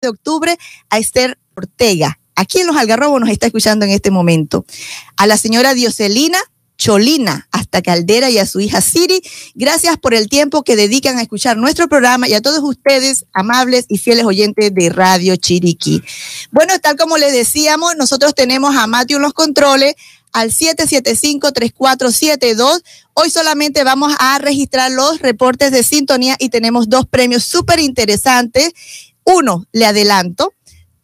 de octubre a Esther Ortega. Aquí en Los Algarrobos nos está escuchando en este momento. A la señora Dioselina Cholina, hasta Caldera y a su hija Siri. Gracias por el tiempo que dedican a escuchar nuestro programa y a todos ustedes, amables y fieles oyentes de Radio Chiriquí. Bueno, tal como les decíamos, nosotros tenemos a Matthew en los controles al 775-3472. Hoy solamente vamos a registrar los reportes de sintonía y tenemos dos premios súper interesantes uno, le adelanto,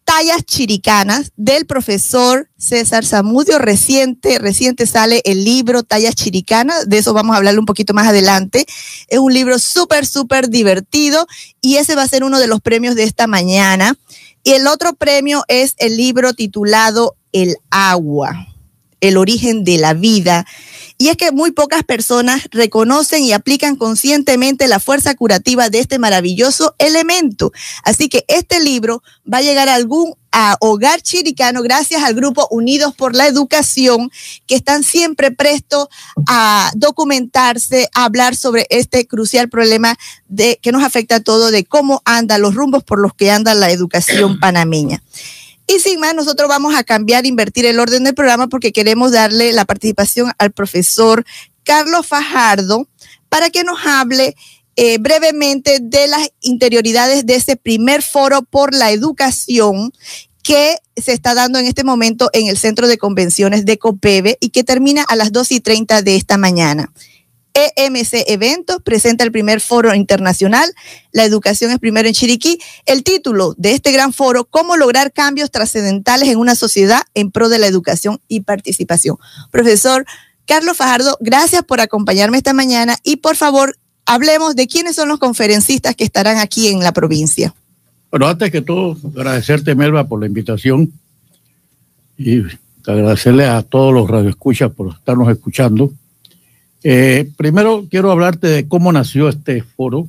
tallas chiricanas del profesor César Zamudio. Reciente, reciente sale el libro Tallas chiricanas. De eso vamos a hablar un poquito más adelante. Es un libro súper, súper divertido y ese va a ser uno de los premios de esta mañana. Y el otro premio es el libro titulado El agua, el origen de la vida y es que muy pocas personas reconocen y aplican conscientemente la fuerza curativa de este maravilloso elemento. Así que este libro va a llegar a algún hogar chiricano gracias al grupo Unidos por la Educación, que están siempre prestos a documentarse, a hablar sobre este crucial problema de, que nos afecta a todos, de cómo andan los rumbos por los que anda la educación panameña. Y sin más, nosotros vamos a cambiar, invertir el orden del programa porque queremos darle la participación al profesor Carlos Fajardo para que nos hable eh, brevemente de las interioridades de ese primer foro por la educación que se está dando en este momento en el Centro de Convenciones de COPEBE y que termina a las 2 y 30 de esta mañana. EMC Eventos presenta el primer foro internacional, La educación es primero en Chiriquí. El título de este gran foro, Cómo lograr cambios trascendentales en una sociedad en pro de la educación y participación. Profesor Carlos Fajardo, gracias por acompañarme esta mañana y por favor, hablemos de quiénes son los conferencistas que estarán aquí en la provincia. Bueno, antes que todo, agradecerte, Melba, por la invitación y agradecerle a todos los radioescuchas por estarnos escuchando. Eh, primero quiero hablarte de cómo nació este foro.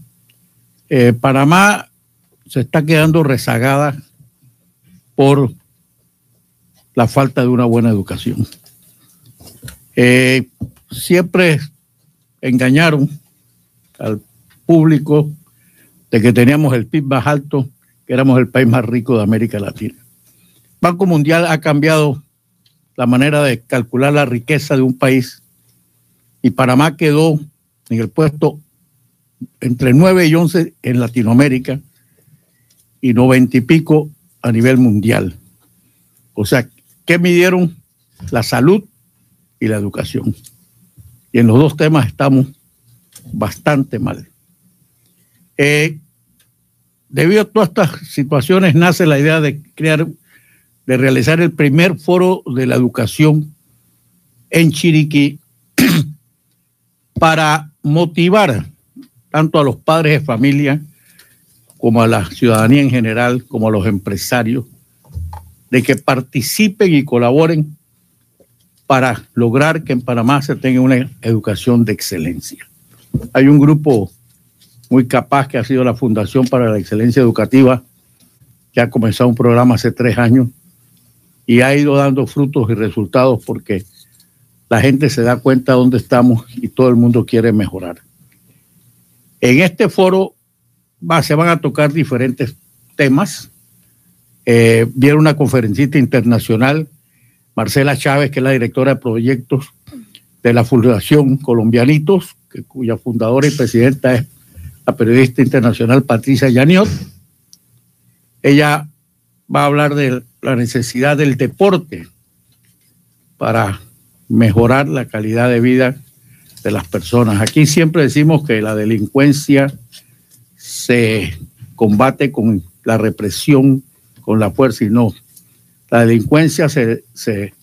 Eh, Panamá se está quedando rezagada por la falta de una buena educación. Eh, siempre engañaron al público de que teníamos el PIB más alto, que éramos el país más rico de América Latina. Banco Mundial ha cambiado la manera de calcular la riqueza de un país y Panamá quedó en el puesto entre 9 y 11 en Latinoamérica y 90 y pico a nivel mundial. O sea, ¿qué midieron? La salud y la educación. Y en los dos temas estamos bastante mal. Eh, debido a todas estas situaciones nace la idea de crear, de realizar el primer foro de la educación en Chiriquí para motivar tanto a los padres de familia como a la ciudadanía en general, como a los empresarios, de que participen y colaboren para lograr que en Panamá se tenga una educación de excelencia. Hay un grupo muy capaz que ha sido la Fundación para la Excelencia Educativa, que ha comenzado un programa hace tres años y ha ido dando frutos y resultados porque la gente se da cuenta de dónde estamos y todo el mundo quiere mejorar. En este foro se van a tocar diferentes temas. Eh, viene una conferencista internacional, Marcela Chávez, que es la directora de proyectos de la Fundación Colombianitos, cuya fundadora y presidenta es la periodista internacional Patricia Yaniot. Ella va a hablar de la necesidad del deporte para mejorar la calidad de vida de las personas. Aquí siempre decimos que la delincuencia se combate con la represión, con la fuerza y no. La delincuencia se,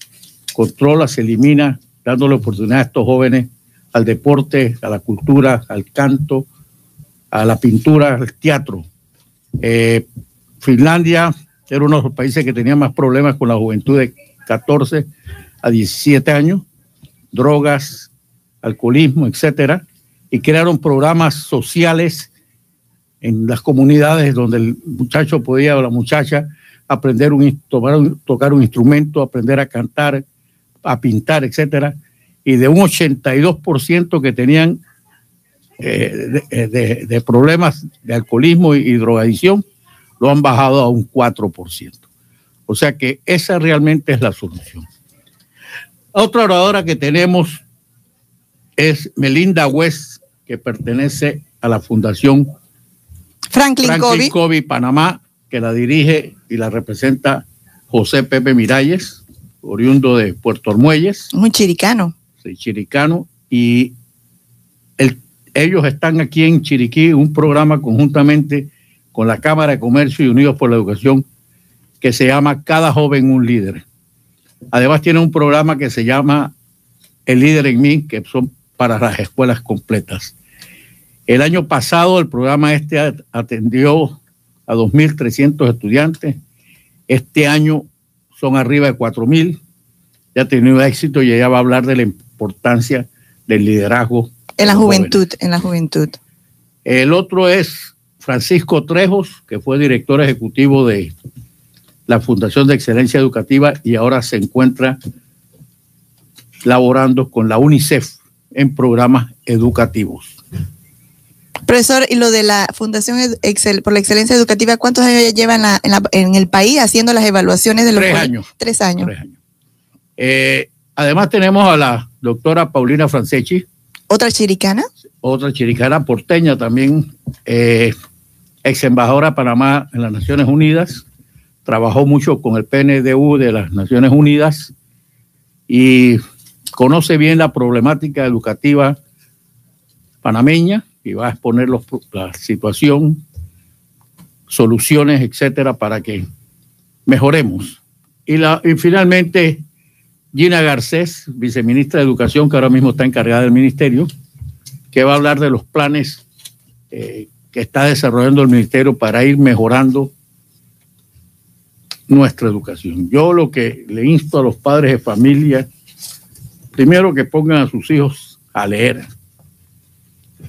controla, se elimina, dándole oportunidad a estos jóvenes al deporte, a la cultura, al canto, a la pintura, al teatro. Eh, Finlandia era uno de los países que tenía más problemas con la juventud de 14 a 17 años, drogas, alcoholismo, etcétera, y crearon programas sociales en las comunidades donde el muchacho podía o la muchacha aprender un, tocar un instrumento, aprender a cantar, a pintar, etcétera, y de un 82% que tenían eh, de, problemas de alcoholismo y, drogadicción, lo han bajado a un 4%. O sea que esa realmente es la solución. Otra oradora que tenemos es Melinda West, que pertenece a la Fundación Franklin, Franklin Covey. Panamá, que la dirige y la representa José Pepe Miralles, oriundo de Puerto Armuelles. Muy chiricano. Sí, chiricano. Y el, ellos están aquí en Chiriquí, un programa conjuntamente con la Cámara de Comercio y Unidos por la Educación que se llama Cada joven un líder. Además tiene un programa que se llama El líder en mí, que son para las escuelas completas. El año pasado el programa este atendió a 2.300 estudiantes. Este año son arriba de 4.000. Ya ha tenido éxito y ella va a hablar de la importancia del liderazgo. En la juventud, en la juventud. El otro es Francisco Trejos, que fue director ejecutivo de la Fundación de Excelencia Educativa y ahora se encuentra laborando con la UNICEF en programas educativos. Profesor, y lo de la Fundación Excel, por la Excelencia Educativa, ¿cuántos años ya lleva en, la, en, la, en, el país haciendo las evaluaciones de los Tres años. Tres años. Tres años. Eh, además tenemos a la doctora Paulina Franceschi. ¿Otra chiricana? Otra chiricana porteña también, eh, ex embajadora de Panamá en las Naciones Unidas. Trabajó mucho con el PNDU de las Naciones Unidas y conoce bien la problemática educativa panameña y va a exponer los, la situación, soluciones, etcétera, para que mejoremos. Y, la, y finalmente, Gina Garcés, viceministra de Educación, que ahora mismo está encargada del ministerio, que va a hablar de los planes eh, que está desarrollando el ministerio para ir mejorando nuestra educación. Yo lo que le insto a los padres de familia, primero que pongan a sus hijos a leer.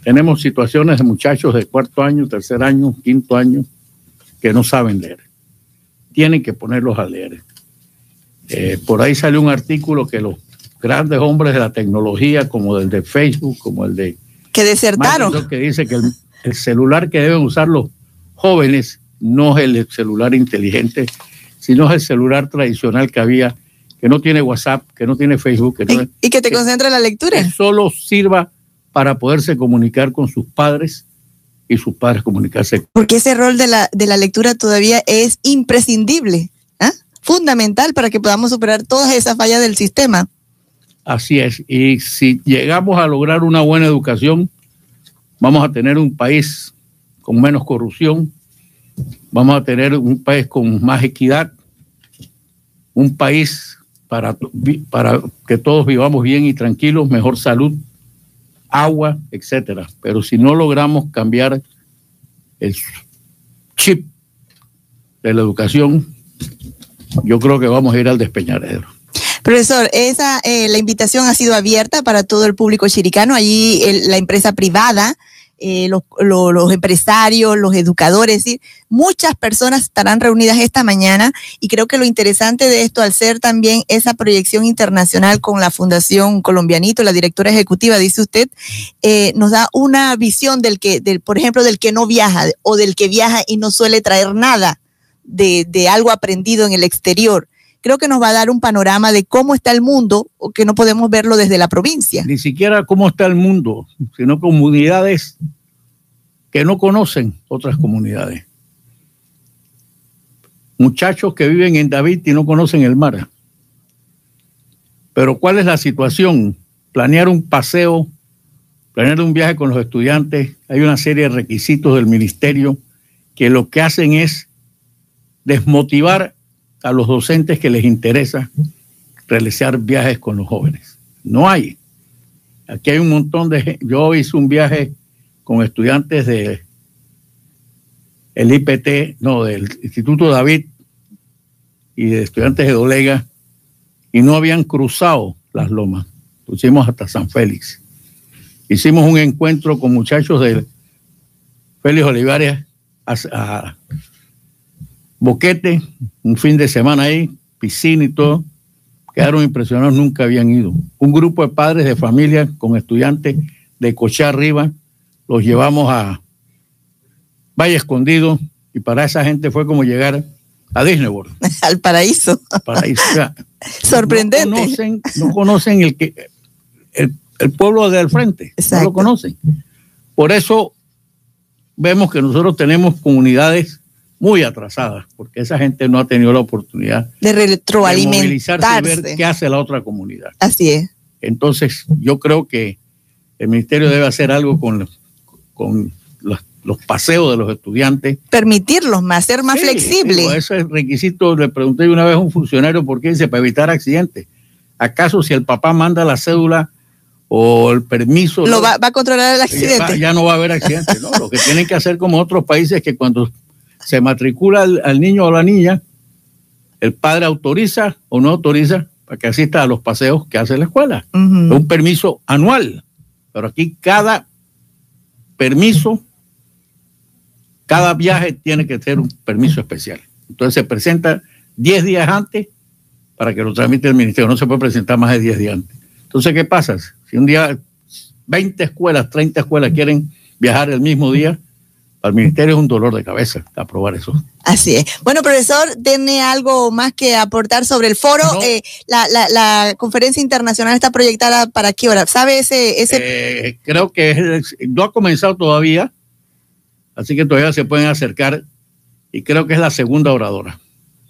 Tenemos situaciones de muchachos de cuarto año, tercer año, quinto año, que no saben leer. Tienen que ponerlos a leer. Eh, por ahí salió un artículo que los grandes hombres de la tecnología, como el de Facebook, como el de... Que desertaron. Que dice que el, el celular que deben usar los jóvenes no es el celular inteligente, sino es el celular tradicional que había, que no tiene WhatsApp, que no tiene Facebook. Que no ¿Y, y, que te concentra en la lectura. Que solo sirva para poderse comunicar con sus padres y sus padres comunicarse. Porque ese rol de la, de la lectura todavía es imprescindible, ¿eh? fundamental para que podamos superar todas esas fallas del sistema. Así es. Y si llegamos a lograr una buena educación, vamos a tener un país con menos corrupción, vamos a tener un país con más equidad, un país para, para que todos vivamos bien y tranquilos, mejor salud, agua, etcétera. Pero si no logramos cambiar el chip de la educación, yo creo que vamos a ir al despeñadero. Profesor, esa eh, la invitación ha sido abierta para todo el público chiricano. Allí la empresa privada eh, los, empresarios, los educadores, muchas personas estarán reunidas esta mañana y creo que lo interesante de esto, al ser también esa proyección internacional con la Fundación Colombianito, la directora ejecutiva, dice usted, eh, nos da una visión del que, por ejemplo, del que no viaja o del que viaja y no suele traer nada de, de algo aprendido en el exterior creo que nos va a dar un panorama de cómo está el mundo, o que no podemos verlo desde la provincia. Ni siquiera cómo está el mundo, sino comunidades que no conocen otras comunidades. Muchachos que viven en David y no conocen el mar. Pero ¿cuál es la situación? Planear un paseo, planear un viaje con los estudiantes, hay una serie de requisitos del ministerio que lo que hacen es desmotivar a los docentes que les interesa realizar viajes con los jóvenes. No hay. Aquí hay un montón de... Yo hice un viaje con estudiantes de el IPT, no, del Instituto David y de estudiantes de Dolega y no habían cruzado las lomas. Pusimos hasta San Félix. Hicimos un encuentro con muchachos de Félix Olivares a, a Boquete, un fin de semana ahí, piscina y todo. Quedaron impresionados, nunca habían ido. Un grupo de padres de familia con estudiantes de Cochá arriba, los llevamos a Valle Escondido, Y para esa gente fue como llegar a Disney World. Al paraíso. Paraíso. Sorprendente. No conocen, no conocen el, que, el, el pueblo del frente. Exacto. No lo conocen. Por eso vemos que nosotros tenemos comunidades muy atrasadas, porque esa gente no ha tenido la oportunidad de de retroalimentarse. movilizarse y ver qué hace la otra comunidad. Así es. Entonces, yo creo que el ministerio debe hacer algo con los, con los, los paseos de los estudiantes. Permitirlos más, ser más Sí, flexibles. digo, ese es requisito. Le pregunté una vez a un funcionario por qué dice para evitar accidentes. ¿Acaso si el papá manda la cédula o el permiso? Lo va, va a controlar el accidente. ya no va a haber accidentes? No, lo que tienen que hacer como otros países es que cuando se matricula al, al niño o la niña, el padre autoriza o no autoriza para que asista a los paseos que hace la escuela. Es un permiso anual. Pero aquí cada permiso, cada viaje tiene que ser un permiso especial. Entonces se presenta 10 días antes para que lo tramite el ministerio. No se puede presentar más de 10 días antes. Entonces, ¿qué pasa? Si un día 20 escuelas, 30 escuelas quieren viajar el mismo día, el ministerio es un dolor de cabeza aprobar eso. Así es. Bueno, profesor, ¿tiene algo más que aportar sobre el foro? No. Eh, la, la, la conferencia internacional está proyectada para qué hora? ¿Sabe ese? ese Eh, creo que es- no ha comenzado todavía, así que todavía se pueden acercar y creo que es la segunda oradora.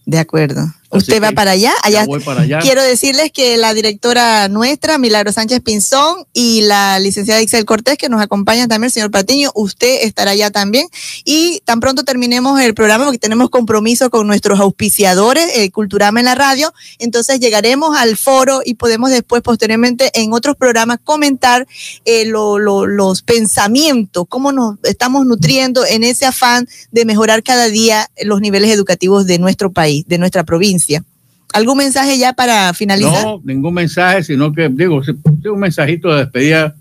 De acuerdo. ¿Usted va para allá? Allá voy para allá. Quiero decirles que la directora nuestra, Milagro Sánchez Pinzón, y la licenciada Ixel Cortés, que nos acompañan también, el señor Patiño, usted estará allá también. Y tan pronto terminemos el programa, porque tenemos compromiso con nuestros auspiciadores, eh, Culturama en la radio, entonces llegaremos al foro y podemos después, posteriormente, en otros programas, comentar eh, lo- lo- los pensamientos, cómo nos estamos nutriendo en ese afán de mejorar cada día los niveles educativos de nuestro país, de nuestra provincia. ¿Algún mensaje ya para finalizar? No, ningún mensaje, sino que digo, si si un mensajito de despedida,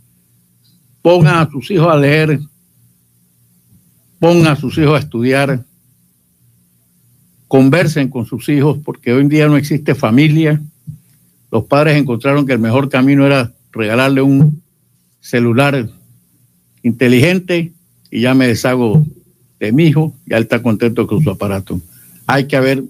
pongan a sus hijos a leer, pongan a sus hijos a estudiar, conversen con sus hijos, porque hoy en día no existe familia. Los padres encontraron que el mejor camino era regalarle un celular inteligente y ya me deshago de mi hijo, ya él está contento con su aparato. Hay que haber,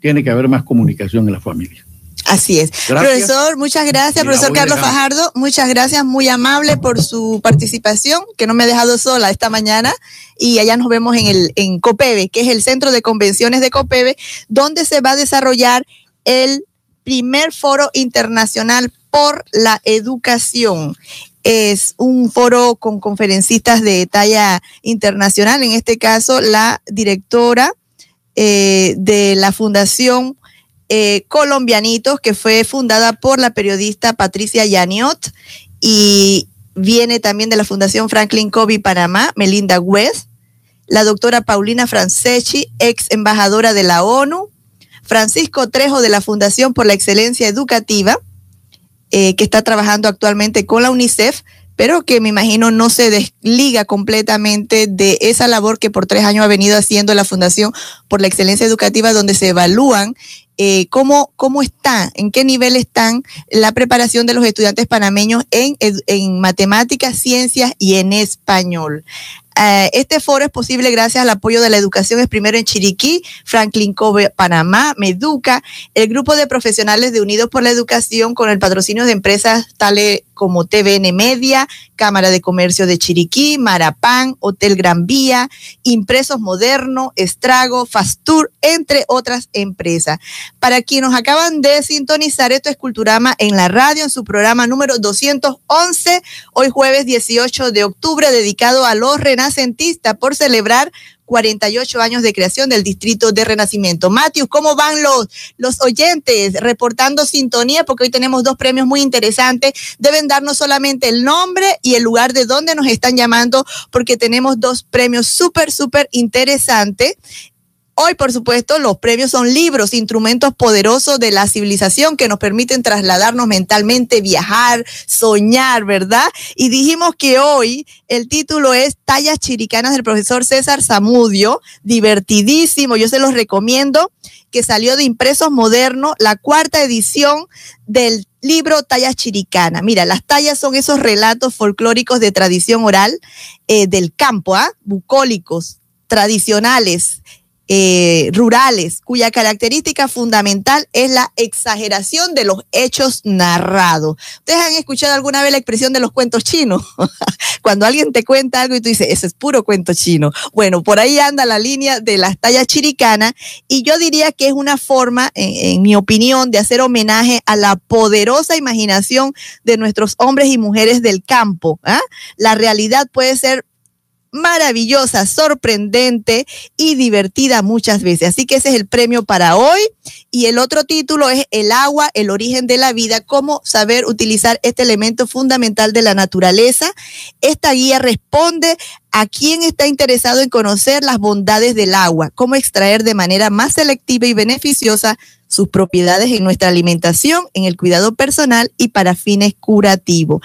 tiene que haber más comunicación en la familia. Así es. Gracias. Profesor, muchas gracias. Profesor Carlos. Fajardo, muchas gracias, muy amable por su participación, que no me ha dejado sola esta mañana. Y allá nos vemos en el en COPEBE, que es el Centro de Convenciones de COPEBE, donde se va a desarrollar el primer foro internacional por la educación. Es un foro con conferencistas de talla internacional, en este caso la directora eh, de la Fundación eh, Colombianitos, que fue fundada por la periodista Patricia Yaniot y viene también de la Fundación Franklin Covey Panamá, Melinda West, la doctora Paulina Franceschi, ex embajadora de la ONU, Francisco Trejo de la Fundación por la Excelencia Educativa, eh, que está trabajando actualmente con la UNICEF, pero que me imagino no se desliga completamente de esa labor que por tres años ha venido haciendo la Fundación por la Excelencia Educativa, donde se evalúan eh, cómo, cómo está, en qué nivel están la preparación de los estudiantes panameños en, en matemáticas, ciencias y en español. Eh, este foro es posible gracias al apoyo de la educación es primero en Chiriquí, Franklin Cove, Panamá, Meduca, el grupo de profesionales de Unidos por la Educación con el patrocinio de empresas tales como TVN Media, Cámara de Comercio de Chiriquí, Marapán, Hotel Gran Vía, Impresos Moderno, Estrago, Fastur, entre otras empresas. Para quienes nos acaban de sintonizar, esto es Culturama en la radio, en su programa número 211, hoy jueves 18 de octubre, dedicado a los renacentistas por celebrar 48 años de creación del Distrito de Renacimiento. Matius, ¿cómo van los, los oyentes reportando sintonía? Porque hoy tenemos dos premios muy interesantes. Deben darnos solamente el nombre y el lugar de donde nos están llamando, porque tenemos dos premios súper, súper interesantes. Hoy, por supuesto, los premios son libros, instrumentos poderosos de la civilización que nos permiten trasladarnos mentalmente, viajar, soñar, ¿verdad? Y dijimos que hoy el título es Tallas Chiricanas del profesor César Zamudio, divertidísimo, yo se los recomiendo, que salió de Impresos Modernos, la cuarta edición del libro Tallas Chiricanas. Mira, las tallas son esos relatos folclóricos de tradición oral eh, del campo, ¿ah? Bucólicos, tradicionales eh, rurales, cuya característica fundamental es la exageración de los hechos narrados. ¿Ustedes han escuchado alguna vez la expresión de los cuentos chinos? Cuando alguien te cuenta algo y tú dices, ese es puro cuento chino. Bueno, por ahí anda la línea de las tallas chiricanas y yo diría que es una forma, en, mi opinión, de hacer homenaje a la poderosa imaginación de nuestros hombres y mujeres del campo. ¿ah? La realidad puede ser maravillosa, sorprendente y divertida muchas veces. Así que ese es el premio para hoy. Y el otro título es El agua, el origen de la vida, cómo saber utilizar este elemento fundamental de la naturaleza. Esta guía responde a quien está interesado en conocer las bondades del agua, cómo extraer de manera más selectiva y beneficiosa sus propiedades en nuestra alimentación, en el cuidado personal y para fines curativos.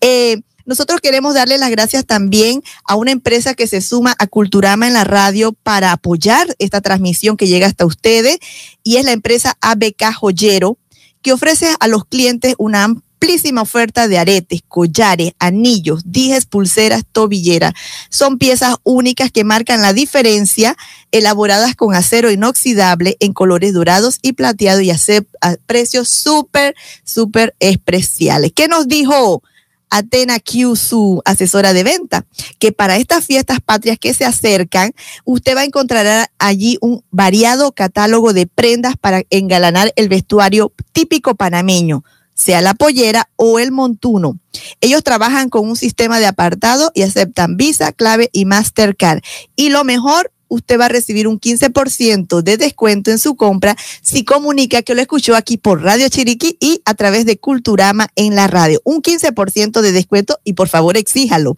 Eh, nosotros queremos darle las gracias también a una empresa que se suma a Culturama en la radio para apoyar esta transmisión que llega hasta ustedes y es la empresa ABK Joyero que ofrece a los clientes una amplísima oferta de aretes, collares, anillos, dijes, pulseras, tobilleras. Son piezas únicas que marcan la diferencia, elaboradas con acero inoxidable en colores dorados y plateados y a precios súper, súper especiales. ¿Qué nos dijo? Atena Q, su asesora de venta, que para estas fiestas patrias que se acercan, usted va a encontrar allí un variado catálogo de prendas para engalanar el vestuario típico panameño, sea la pollera o el montuno. Ellos trabajan con un sistema de apartado y aceptan Visa, clave y Mastercard. Y lo mejor, usted va a recibir un 15% de descuento en su compra si comunica que lo escuchó aquí por Radio Chiriquí y a través de Culturama en la radio. Un 15% de descuento y por favor exíjalo.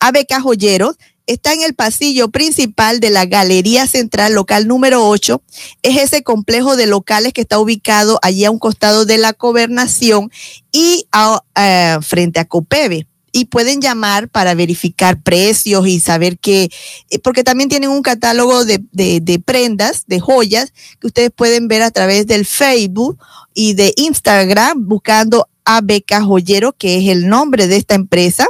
ABK Joyeros está en el pasillo principal de la Galería Central Local número 8. Es ese complejo de locales que está ubicado allí a un costado de la gobernación y eh, frente a Copeve y pueden llamar para verificar precios y saber qué, eh, porque también tienen un catálogo de, de, prendas, de joyas, que ustedes pueden ver a través del Facebook y de Instagram buscando ABK Joyero, que es el nombre de esta empresa.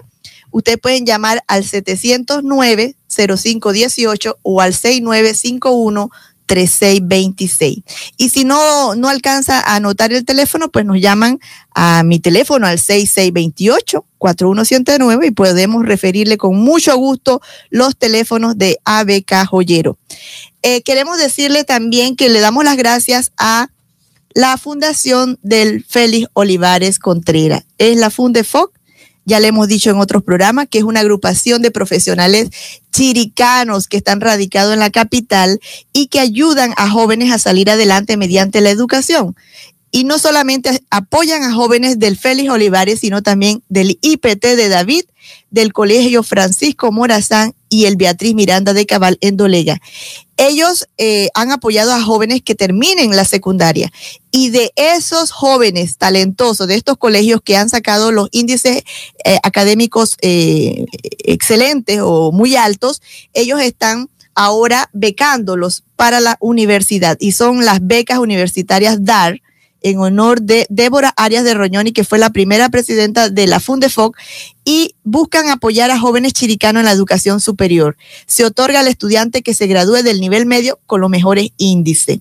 Ustedes pueden llamar al 709-0518 o al 6951 3626. Y si no, no alcanza a anotar el teléfono, pues nos llaman a mi teléfono al 6628-4179 y podemos referirle con mucho gusto los teléfonos de ABK Joyero. Eh, queremos decirle también que le damos las gracias a la Fundación del Félix Olivares Contreras. Es la Fundefoc ya le hemos dicho en otros programas que es una agrupación de profesionales chiricanos que están radicados en la capital y que ayudan a jóvenes a salir adelante mediante la educación. Y no solamente apoyan a jóvenes del Félix Olivares, sino también del IPT de David, del Colegio Francisco Morazán y el Beatriz Miranda de Cabal en Dolega. Ellos eh, han apoyado a jóvenes que terminen la secundaria y de esos jóvenes talentosos, de estos colegios que han sacado los índices eh, académicos eh, excelentes o muy altos, ellos están ahora becándolos para la universidad y son las becas universitarias DAR en honor de Débora Arias de Roñoni, que fue la primera presidenta de la Fundefoc, y buscan apoyar a jóvenes chiricanos en la educación superior. Se otorga al estudiante que se gradúe del nivel medio con los mejores índices.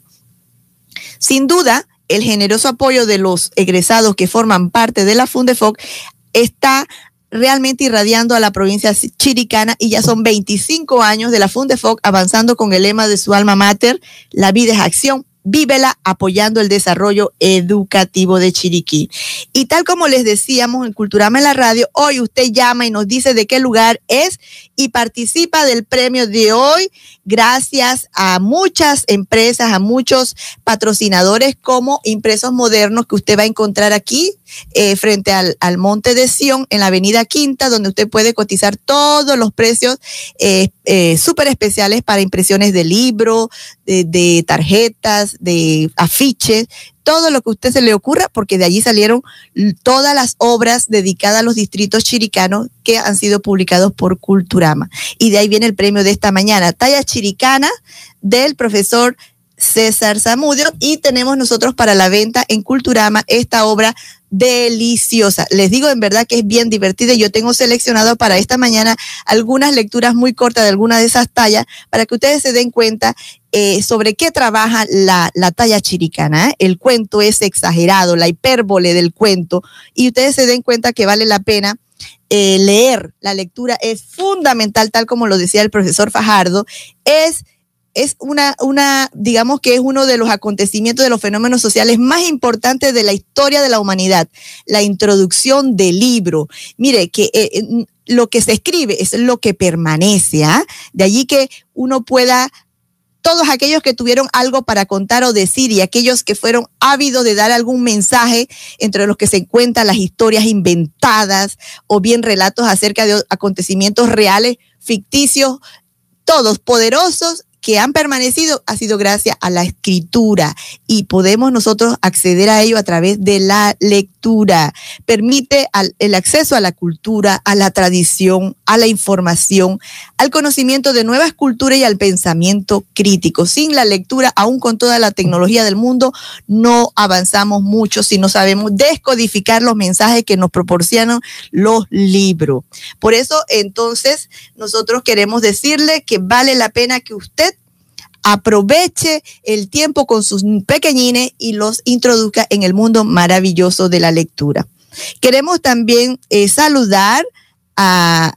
Sin duda, el generoso apoyo de los egresados que forman parte de la Fundefoc está realmente irradiando a la provincia chiricana y ya son 25 años de la Fundefoc avanzando con el lema de su alma mater, la vida es acción, Vívela apoyando el desarrollo educativo de Chiriquí. Y tal como les decíamos en Culturama en la radio, hoy usted llama y nos dice de qué lugar es y participa del premio de hoy gracias a muchas empresas, a muchos patrocinadores como Impresos Modernos que usted va a encontrar aquí eh, frente al, Monte de Sion en la Avenida Quinta, donde usted puede cotizar todos los precios eh, eh, súper especiales para impresiones de libros, de, de tarjetas, de afiches, todo lo que a usted se le ocurra, porque de allí salieron todas las obras dedicadas a los distritos chiricanos que han sido publicados por Culturama. Y de ahí viene el premio de esta mañana, talla chiricana del profesor César Zamudio y tenemos nosotros para la venta en Culturama esta obra deliciosa. Les digo en verdad que es bien divertida. Yo tengo seleccionado para esta mañana algunas lecturas muy cortas de alguna de esas tallas para que ustedes se den cuenta eh, sobre qué trabaja la, la talla chiricana. ¿eh? El cuento es exagerado, la hipérbole del cuento y ustedes se den cuenta que vale la pena. Eh, leer la lectura es fundamental, tal como lo decía el profesor Fajardo, es es una, una, digamos que es uno de los acontecimientos de los fenómenos sociales más importantes de la historia de la humanidad, la introducción del libro. Mire, que eh, eh, lo que se escribe es lo que permanece, ¿ah? De allí que uno pueda todos aquellos que tuvieron algo para contar o decir y aquellos que fueron ávidos de dar algún mensaje, entre los que se encuentran las historias inventadas o bien relatos acerca de acontecimientos reales, ficticios, todos poderosos que han permanecido ha sido gracias a la escritura y podemos nosotros acceder a ello a través de la lectura. Permite el acceso a la cultura, a la tradición, a la información, al conocimiento de nuevas culturas y al pensamiento crítico. Sin la lectura, aún con toda la tecnología del mundo, no avanzamos mucho si no sabemos descodificar los mensajes que nos proporcionan los libros. Por eso, entonces, nosotros queremos decirle que vale la pena que usted aproveche el tiempo con sus pequeñines y los introduzca en el mundo maravilloso de la lectura. Queremos también eh, saludar a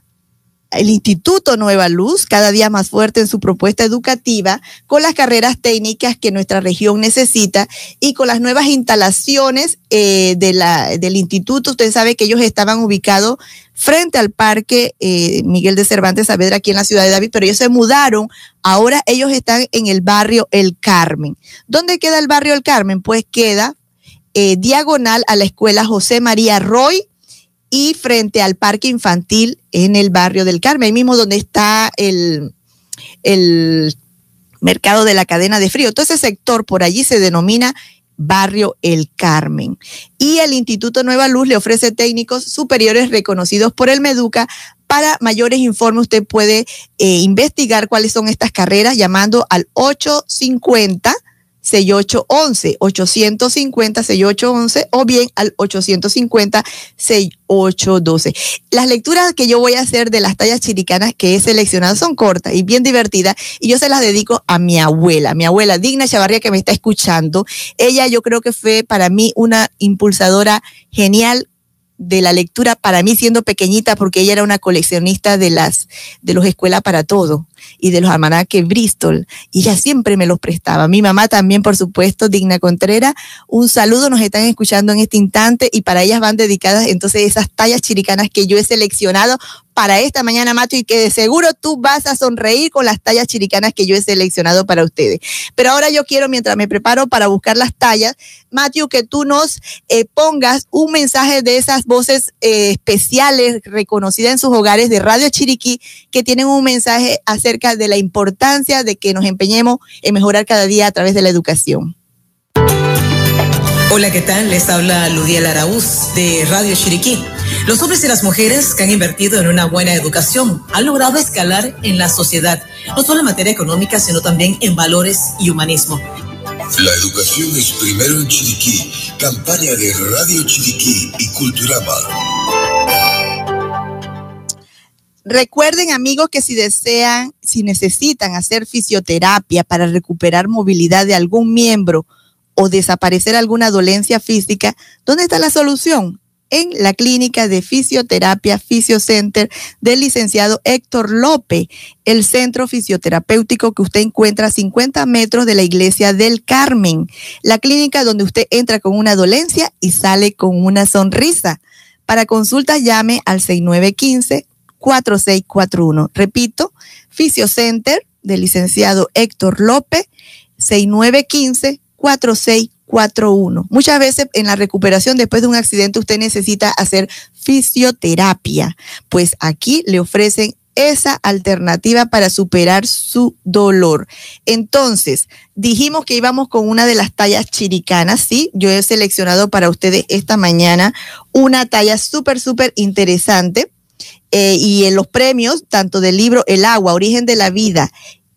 el Instituto Nueva Luz, cada día más fuerte en su propuesta educativa, con las carreras técnicas que nuestra región necesita y con las nuevas instalaciones eh, del instituto. Usted sabe que ellos estaban ubicados frente al Parque eh, Miguel de Cervantes Saavedra aquí en la ciudad de David, pero ellos se mudaron. Ahora ellos están en el barrio El Carmen. ¿Dónde queda el barrio El Carmen? Pues queda eh, diagonal a la escuela José María Roy y frente al parque infantil en el barrio del Carmen, ahí mismo donde está el, el mercado de la cadena de frío. Todo ese sector por allí se denomina Barrio El Carmen. Y el Instituto Nueva Luz le ofrece técnicos superiores reconocidos por el Meduca. Para mayores informes usted puede eh, investigar cuáles son estas carreras llamando al 850 6811, 850 6811 o bien al 850 6812. Las lecturas que yo voy a hacer de las tallas chiricanas que he seleccionado son cortas y bien divertidas y yo se las dedico a mi abuela, mi abuela Digna Chavarría que me está escuchando. Ella yo creo que fue para mí una impulsadora genial de la lectura para mí siendo pequeñita porque ella era una coleccionista de las de los escuelas para todo y de los almanaques Bristol y ella siempre me los prestaba. Mi mamá también, por supuesto, Digna Contreras. Un saludo, nos están escuchando en este instante y para ellas van dedicadas entonces esas tallas chiricanas que yo he seleccionado para esta mañana, Matthew, y que de seguro tú vas a sonreír con las tallas chiricanas que yo he seleccionado para ustedes. Pero ahora yo quiero, mientras me preparo para buscar las tallas, Matthew, que tú nos eh, pongas un mensaje de esas voces eh, especiales reconocidas en sus hogares de Radio Chiriquí, que tienen un mensaje acerca de la importancia de que nos empeñemos en mejorar cada día a través de la educación. Hola, ¿qué tal? Les habla Ludiel Araúz de Radio Chiriquí. Los hombres y las mujeres que han invertido en una buena educación han logrado escalar en la sociedad, no solo en materia económica, sino también en valores y humanismo. La educación es primero en Chiriquí, campaña de Radio Chiriquí y Culturama. Recuerden amigos que si desean, si necesitan hacer fisioterapia para recuperar movilidad de algún miembro o desaparecer alguna dolencia física, ¿dónde está la solución? en la clínica de fisioterapia Fisiocenter del licenciado Héctor López, el centro fisioterapéutico que usted encuentra a 50 metros de la iglesia del Carmen, la clínica donde usted entra con una dolencia y sale con una sonrisa. Para consultas llame al 6915-4641. Repito, Fisiocenter del licenciado Héctor López, 6915 4641 4.1. Muchas veces en la recuperación después de un accidente usted necesita hacer fisioterapia, pues aquí le ofrecen esa alternativa para superar su dolor. Entonces, dijimos que íbamos con una de las tallas chiricanas, ¿sí? Yo he seleccionado para ustedes esta mañana una talla súper, súper interesante. Eh, y en los premios, tanto del libro El agua, origen de la vida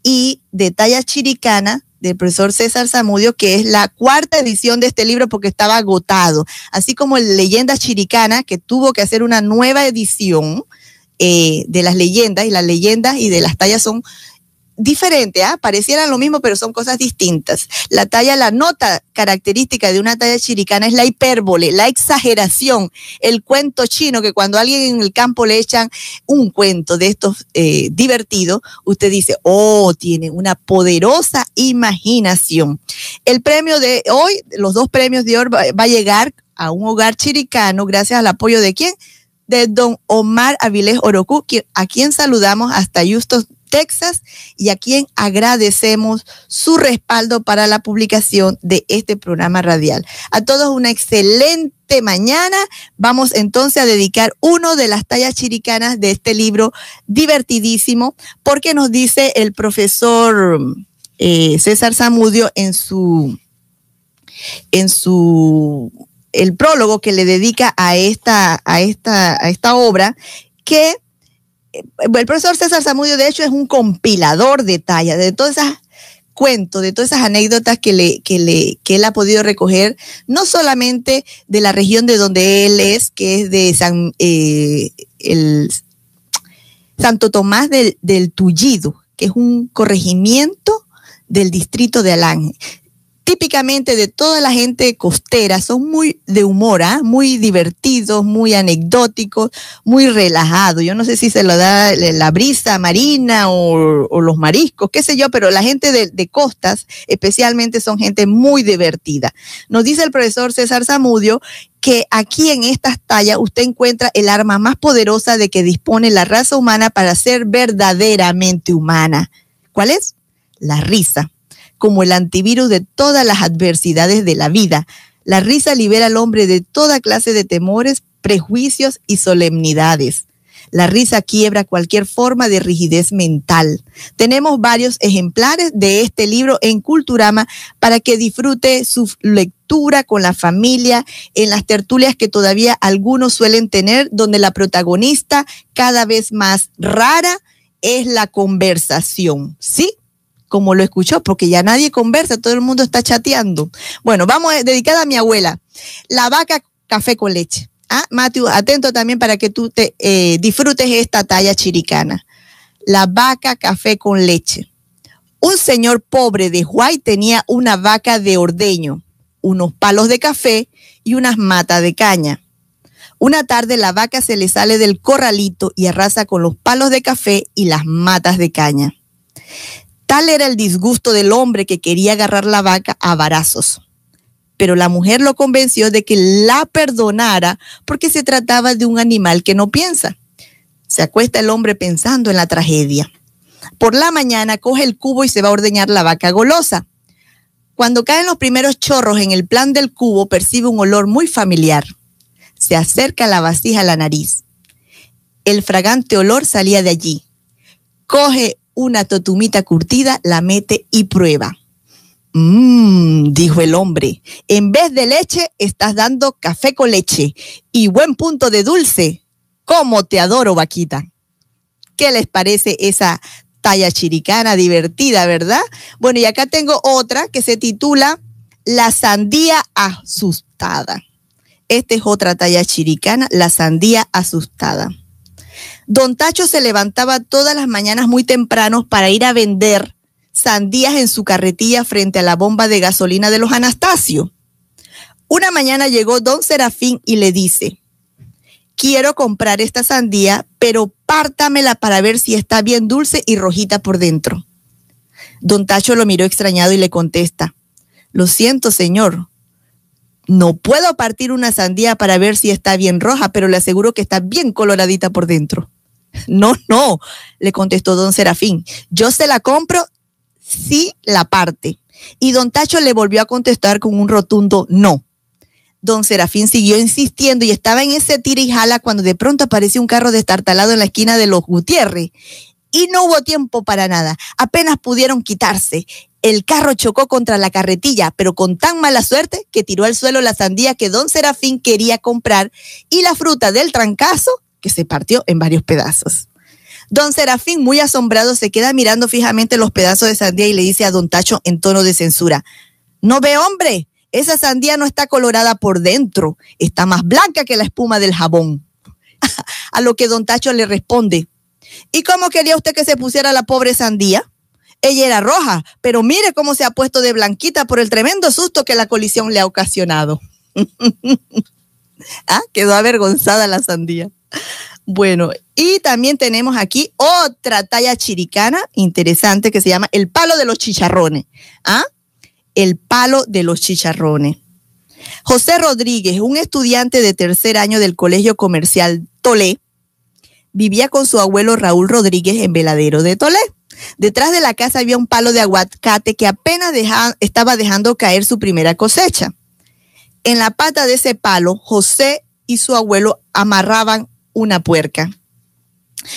y de talla chiricana, del profesor César Zamudio, que es la cuarta edición de este libro porque estaba agotado, así como Leyendas Chiricana, que tuvo que hacer una nueva edición eh, de las leyendas, y las leyendas y de las tallas son diferente, ¿ah? parecieran lo mismo, pero son cosas distintas. La talla, la nota característica de una talla chiricana es la hipérbole, la exageración, el cuento chino, que cuando a alguien en el campo le echan un cuento de estos eh, divertidos, usted dice, oh, tiene una poderosa imaginación. El premio de hoy, los dos premios de hoy va, a llegar a un hogar chiricano gracias al apoyo de quién? De don Omar Avilés Orocu, a quien saludamos hasta Houston, Texas y a quien agradecemos su respaldo para la publicación de este programa radial. A todos una excelente mañana. Vamos entonces a dedicar uno de las tallas chiricanas de este libro divertidísimo porque nos dice el profesor eh, César Zamudio en su en su el prólogo que le dedica a esta a esta a esta obra que el profesor César Zamudio, de hecho, es un compilador de tallas, de todas esas cuentos, de todas esas anécdotas que, le, que, le, que él ha podido recoger, no solamente de la región de donde él es, que es de San, eh, el Santo Tomás del, del Tullido, que es un corregimiento del distrito de Alange típicamente de toda la gente costera son muy de humor, ¿ah? muy divertidos, muy anecdóticos, muy relajados. Yo no sé si se lo da la brisa marina o, los mariscos, qué sé yo, pero la gente de, de, costas especialmente son gente muy divertida. Nos dice el profesor César Zamudio que aquí en estas tallas usted encuentra el arma más poderosa de que dispone la raza humana para ser verdaderamente humana. ¿Cuál es? La risa como el antivirus de todas las adversidades de la vida. La risa libera al hombre de toda clase de temores, prejuicios y solemnidades. La risa quiebra cualquier forma de rigidez mental. Tenemos varios ejemplares de este libro en Culturama para que disfrute su lectura con la familia en las tertulias que todavía algunos suelen tener, donde la protagonista cada vez más rara es la conversación. ¿Sí? Como lo escuchó, porque ya nadie conversa, todo el mundo está chateando. Bueno, vamos a dedicar a mi abuela. La vaca café con leche. Ah, Matthew, atento también para que tú te eh, disfrutes esta talla chiricana. La vaca café con leche. Un señor pobre de Huay tenía una vaca de ordeño, unos palos de café y unas matas de caña. Una tarde la vaca se le sale del corralito y arrasa con los palos de café y las matas de caña. Tal era el disgusto del hombre que quería agarrar la vaca a varazos. Pero la mujer lo convenció de que la perdonara porque se trataba de un animal que no piensa. Se acuesta el hombre pensando en la tragedia. Por la mañana coge el cubo y se va a ordeñar la vaca golosa. Cuando caen los primeros chorros en el plan del cubo, percibe un olor muy familiar. Se acerca la vasija a la nariz. El fragante olor salía de allí. Coge una totumita curtida, la mete y prueba. Mmm, dijo el hombre, en vez de leche estás dando café con leche y buen punto de dulce. ¿Cómo te adoro, vaquita? ¿Qué les parece esa talla chiricana divertida, verdad? Bueno, y acá tengo otra que se titula La sandía asustada. Esta es otra talla chiricana, la sandía asustada. Don Tacho se levantaba todas las mañanas muy temprano para ir a vender sandías en su carretilla frente a la bomba de gasolina de los Anastasio. Una mañana llegó don Serafín y le dice, quiero comprar esta sandía, pero pártamela para ver si está bien dulce y rojita por dentro. Don Tacho lo miró extrañado y le contesta, lo siento, señor, no puedo partir una sandía para ver si está bien roja, pero le aseguro que está bien coloradita por dentro. No, no, le contestó don Serafín. Yo se la compro si la parte. Y don Tacho le volvió a contestar con un rotundo no. Don Serafín siguió insistiendo y estaba en ese tira y jala cuando de pronto apareció un carro destartalado en la esquina de los Gutiérrez. Y no hubo tiempo para nada. Apenas pudieron quitarse. El carro chocó contra la carretilla, pero con tan mala suerte que tiró al suelo la sandía que don Serafín quería comprar y la fruta del trancazo se partió en varios pedazos. Don Serafín, muy asombrado, se queda mirando fijamente los pedazos de sandía y le dice a don Tacho en tono de censura, no ve hombre, esa sandía no está colorada por dentro, está más blanca que la espuma del jabón. a lo que don Tacho le responde, ¿y cómo quería usted que se pusiera la pobre sandía? Ella era roja, pero mire cómo se ha puesto de blanquita por el tremendo susto que la colisión le ha ocasionado. ah, quedó avergonzada la sandía. Bueno, y también tenemos aquí otra talla chiricana interesante que se llama el palo de los chicharrones. ¿Ah? El palo de los chicharrones. José Rodríguez, un estudiante de tercer año del Colegio Comercial Tolé, vivía con su abuelo Raúl Rodríguez en Veladero de Tolé. Detrás de la casa había un palo de aguacate que apenas estaba dejando caer su primera cosecha. En la pata de ese palo, José y su abuelo amarraban una puerca.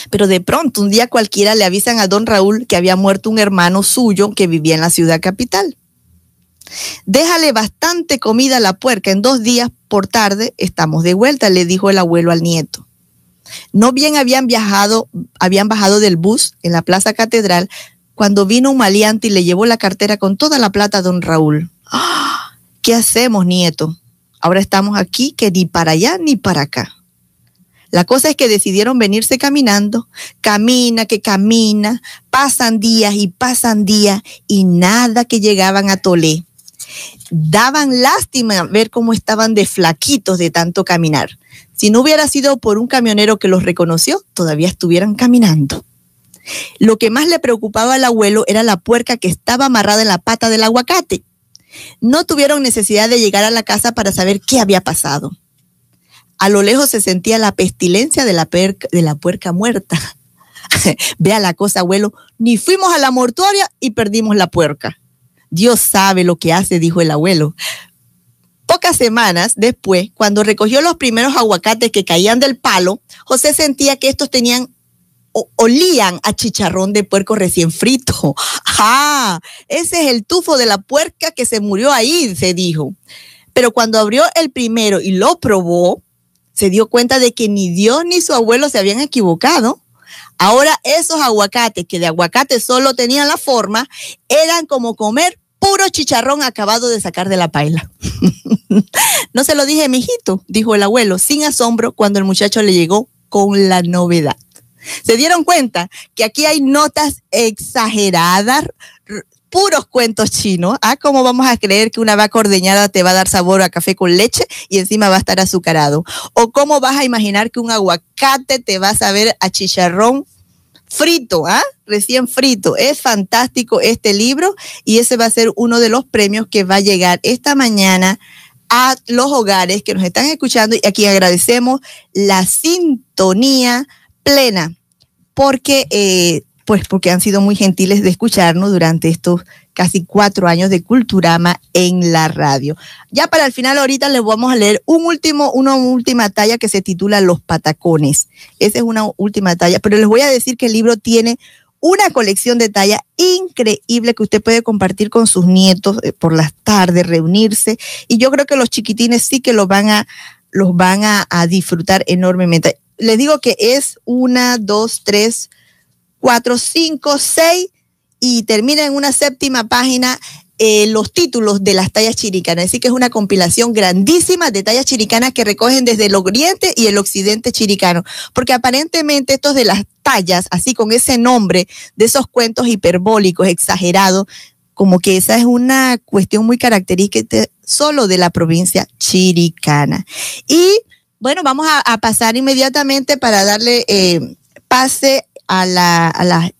Pero de pronto, un día cualquiera le avisan a don Raúl que había muerto un hermano suyo que vivía en la ciudad capital. Déjale bastante comida a la puerca. En dos días por tarde estamos de vuelta, le dijo el abuelo al nieto. No bien habían viajado, habían bajado del bus en la Plaza Catedral cuando vino un maleante y le llevó la cartera con toda la plata a don Raúl. ¡Ah! ¿Qué hacemos, nieto? Ahora estamos aquí que ni para allá ni para acá. La cosa es que decidieron venirse caminando, camina que camina, pasan días y pasan días y nada que llegaban a Tolé. Daban lástima ver cómo estaban de flaquitos de tanto caminar. Si no hubiera sido por un camionero que los reconoció, todavía estuvieran caminando. Lo que más le preocupaba al abuelo era la puerca que estaba amarrada en la pata del aguacate. No tuvieron necesidad de llegar a la casa para saber qué había pasado. A lo lejos se sentía la pestilencia de la, de la puerca muerta. Vea la cosa, abuelo, ni fuimos a la mortuaria y perdimos la puerca. Dios sabe lo que hace, dijo el abuelo. Pocas semanas después, cuando recogió los primeros aguacates que caían del palo, José sentía que estos tenían olían a chicharrón de puerco recién frito. ¡Ah! Ese es el tufo de la puerca que se murió ahí, se dijo. Pero cuando abrió el primero y lo probó, se dio cuenta de que ni Dios ni su abuelo se habían equivocado. Ahora esos aguacates, que de aguacate solo tenían la forma, eran como comer puro chicharrón acabado de sacar de la paila. no se lo dije, mijito, dijo el abuelo, sin asombro, cuando el muchacho le llegó con la novedad. Se dieron cuenta que aquí hay notas exageradas, puros cuentos chinos. ¿Ah? ¿Cómo vamos a creer que una vaca ordeñada te va a dar sabor a café con leche y encima va a estar azucarado? ¿O cómo vas a imaginar que un aguacate te va a saber a chicharrón frito, ¿ah? Recién frito. Es fantástico este libro y ese va a ser uno de los premios que va a llegar esta mañana a los hogares que nos están escuchando y aquí agradecemos la sintonía plena porque eh, pues porque han sido muy gentiles de escucharnos durante estos casi cuatro años de Culturama en la radio. Ya para el final ahorita les vamos a leer un último, una última talla que se titula Los Patacones. Esa es una última talla, pero les voy a decir que el libro tiene una colección de talla increíble que usted puede compartir con sus nietos eh, por las tardes, reunirse. Y yo creo que los chiquitines sí que los van a, los van a, a disfrutar enormemente. Les digo que es una, dos, tres, cuatro, cinco, seis y termina en una séptima página eh, los títulos de las tallas chiricanas. Así que es una compilación grandísima de tallas chiricanas que recogen desde el oriente y el occidente chiricano. Porque aparentemente estos de las tallas, así con ese nombre, de esos cuentos hiperbólicos, exagerados, como que esa es una cuestión muy característica solo de la provincia chiricana. Y bueno, vamos a, pasar inmediatamente para darle eh, pase a la,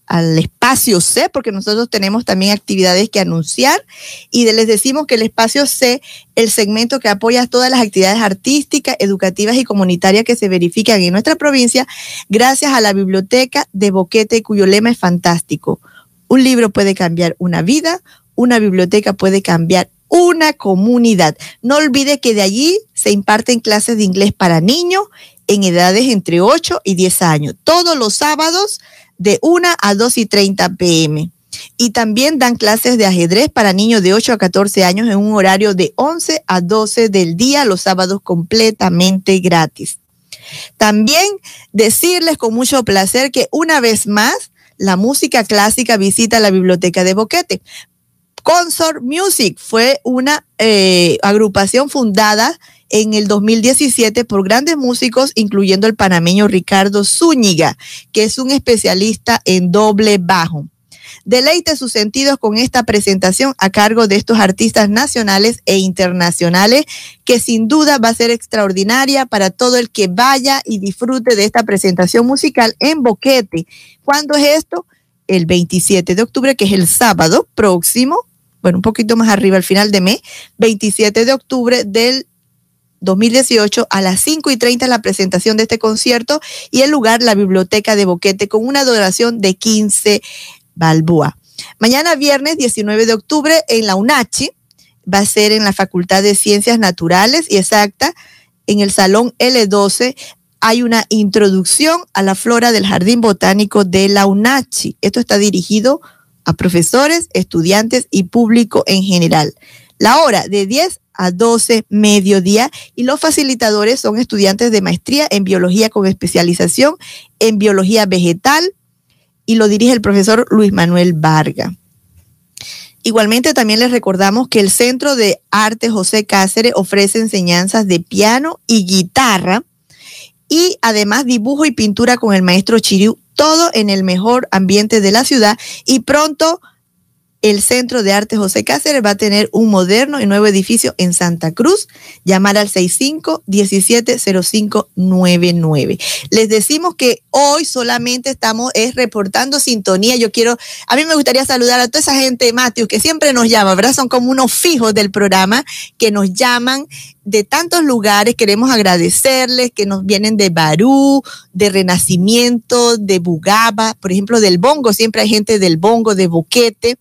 al espacio C, porque nosotros tenemos también actividades que anunciar y les decimos que el espacio C, el segmento que apoya todas las actividades artísticas, educativas y comunitarias que se verifican en nuestra provincia, gracias a la biblioteca de Boquete, cuyo lema es fantástico. Un libro puede cambiar una vida, una biblioteca puede cambiar una comunidad. No olvide que de allí se imparten clases de inglés para niños en edades entre 8 y 10 años, todos los sábados de 1 a 2 y 30 pm. Y también dan clases de ajedrez para niños de 8 a 14 años en un horario de 11 a 12 del día, los sábados completamente gratis. También decirles con mucho placer que una vez más la música clásica visita la biblioteca de Boquete. Consort Music fue una eh, agrupación fundada en el 2017 por grandes músicos, incluyendo el panameño Ricardo Zúñiga, que es un especialista en doble bajo. Deleite sus sentidos con esta presentación a cargo de estos artistas nacionales e internacionales, que sin duda va a ser extraordinaria para todo el que vaya y disfrute de esta presentación musical en Boquete. ¿Cuándo es esto? El 27 de octubre, que es el sábado próximo, bueno, un poquito más arriba, al final de mes, 27 de octubre del 2018 a las 5 y 30 la presentación de este concierto y el lugar la biblioteca de Boquete con una duración de 15 balboa. Mañana viernes 19 de octubre en la UNACHI va a ser en la Facultad de Ciencias Naturales y Exacta en el Salón L12 hay una introducción a la flora del Jardín Botánico de la UNACHI. Esto está dirigido a profesores, estudiantes y público en general. La hora de 10 a 12 mediodía y los facilitadores son estudiantes de maestría en biología con especialización en biología vegetal y lo dirige el profesor Luis Manuel Varga. Igualmente también les recordamos que el Centro de Arte José Cáceres ofrece enseñanzas de piano y guitarra y además dibujo y pintura con el maestro Chiriu, todo en el mejor ambiente de la ciudad y pronto el Centro de Arte José Cáceres va a tener un moderno y nuevo edificio en Santa Cruz. Llamar al 65-170599. Les decimos que hoy solamente estamos es reportando sintonía. Yo quiero, a mí me gustaría saludar a toda esa gente, Matthew, que siempre nos llama, ¿verdad? Son como unos fijos del programa que nos llaman de tantos lugares. Queremos agradecerles que nos vienen de Barú, de Renacimiento, de Bugaba, por ejemplo, del Bongo. Siempre hay gente del Bongo, de Boquete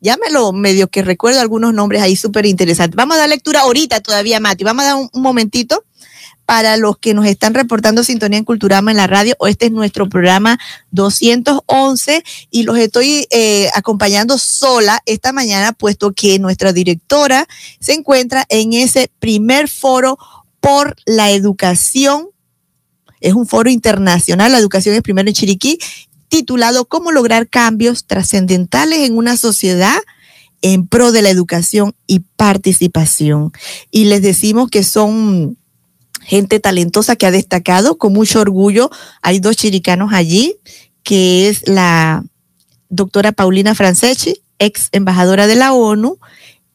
llámelo medio que recuerdo algunos nombres ahí súper interesantes. Vamos a dar lectura ahorita todavía, Mati. Vamos a dar un, momentito para los que nos están reportando Sintonía en Culturama en la radio. Este es nuestro programa 211 y los estoy eh, acompañando sola esta mañana, puesto que nuestra directora se encuentra en ese primer foro por la educación. Es un foro internacional, la educación es primero en Chiriquí titulado Cómo lograr cambios trascendentales en una sociedad en pro de la educación y participación. Y les decimos que son gente talentosa que ha destacado con mucho orgullo. Hay dos chiricanos allí, que es la doctora Paulina Franceschi, ex embajadora de la ONU,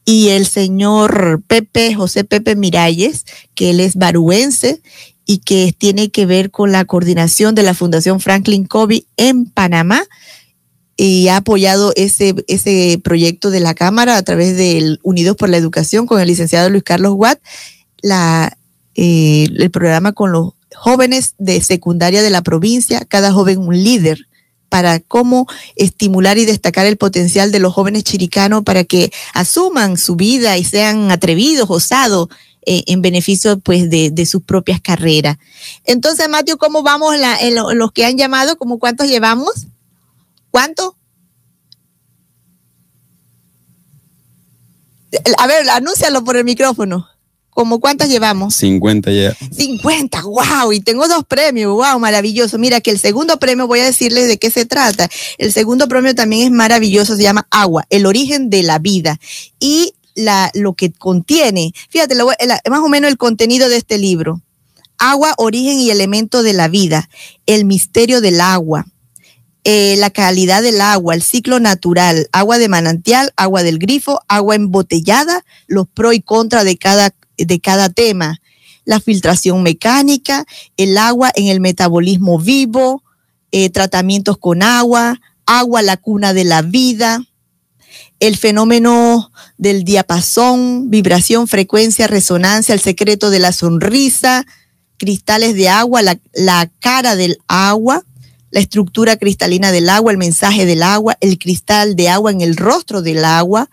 y el señor Pepe, José Pepe Miralles, que él es baruense y que tiene que ver con la coordinación de la Fundación Franklin Covey en Panamá y ha apoyado ese, ese proyecto de la Cámara a través del Unidos por la Educación con el licenciado Luis Carlos Watt, la, eh, el programa con los jóvenes de secundaria de la provincia, cada joven un líder para cómo estimular y destacar el potencial de los jóvenes chiricanos para que asuman su vida y sean atrevidos, osados eh, en beneficio pues de, sus propias carreras. Entonces, Mateo, ¿cómo vamos en, los que han llamado? ¿Cómo cuántos llevamos? ¿Cuánto? A ver, anúncialo por el micrófono. ¿Cómo cuántas llevamos? 50 ya. 50, wow, y tengo dos premios, wow, maravilloso. Mira que el segundo premio, voy a decirles de qué se trata. El segundo premio también es maravilloso, se llama Agua, el origen de la vida. Y lo que contiene. Fíjate, más o menos el contenido de este libro. Agua, origen y elemento de la vida. El misterio del agua. Eh, la calidad del agua, el ciclo natural, agua de manantial, agua del grifo, agua embotellada, los pros y contras de cada, de cada tema, la filtración mecánica, el agua en el metabolismo vivo, eh, tratamientos con agua, agua la cuna de la vida, el fenómeno del diapasón, vibración, frecuencia, resonancia, el secreto de la sonrisa, cristales de agua, la, cara del agua, la estructura cristalina del agua, el mensaje del agua, el cristal de agua en el rostro del agua.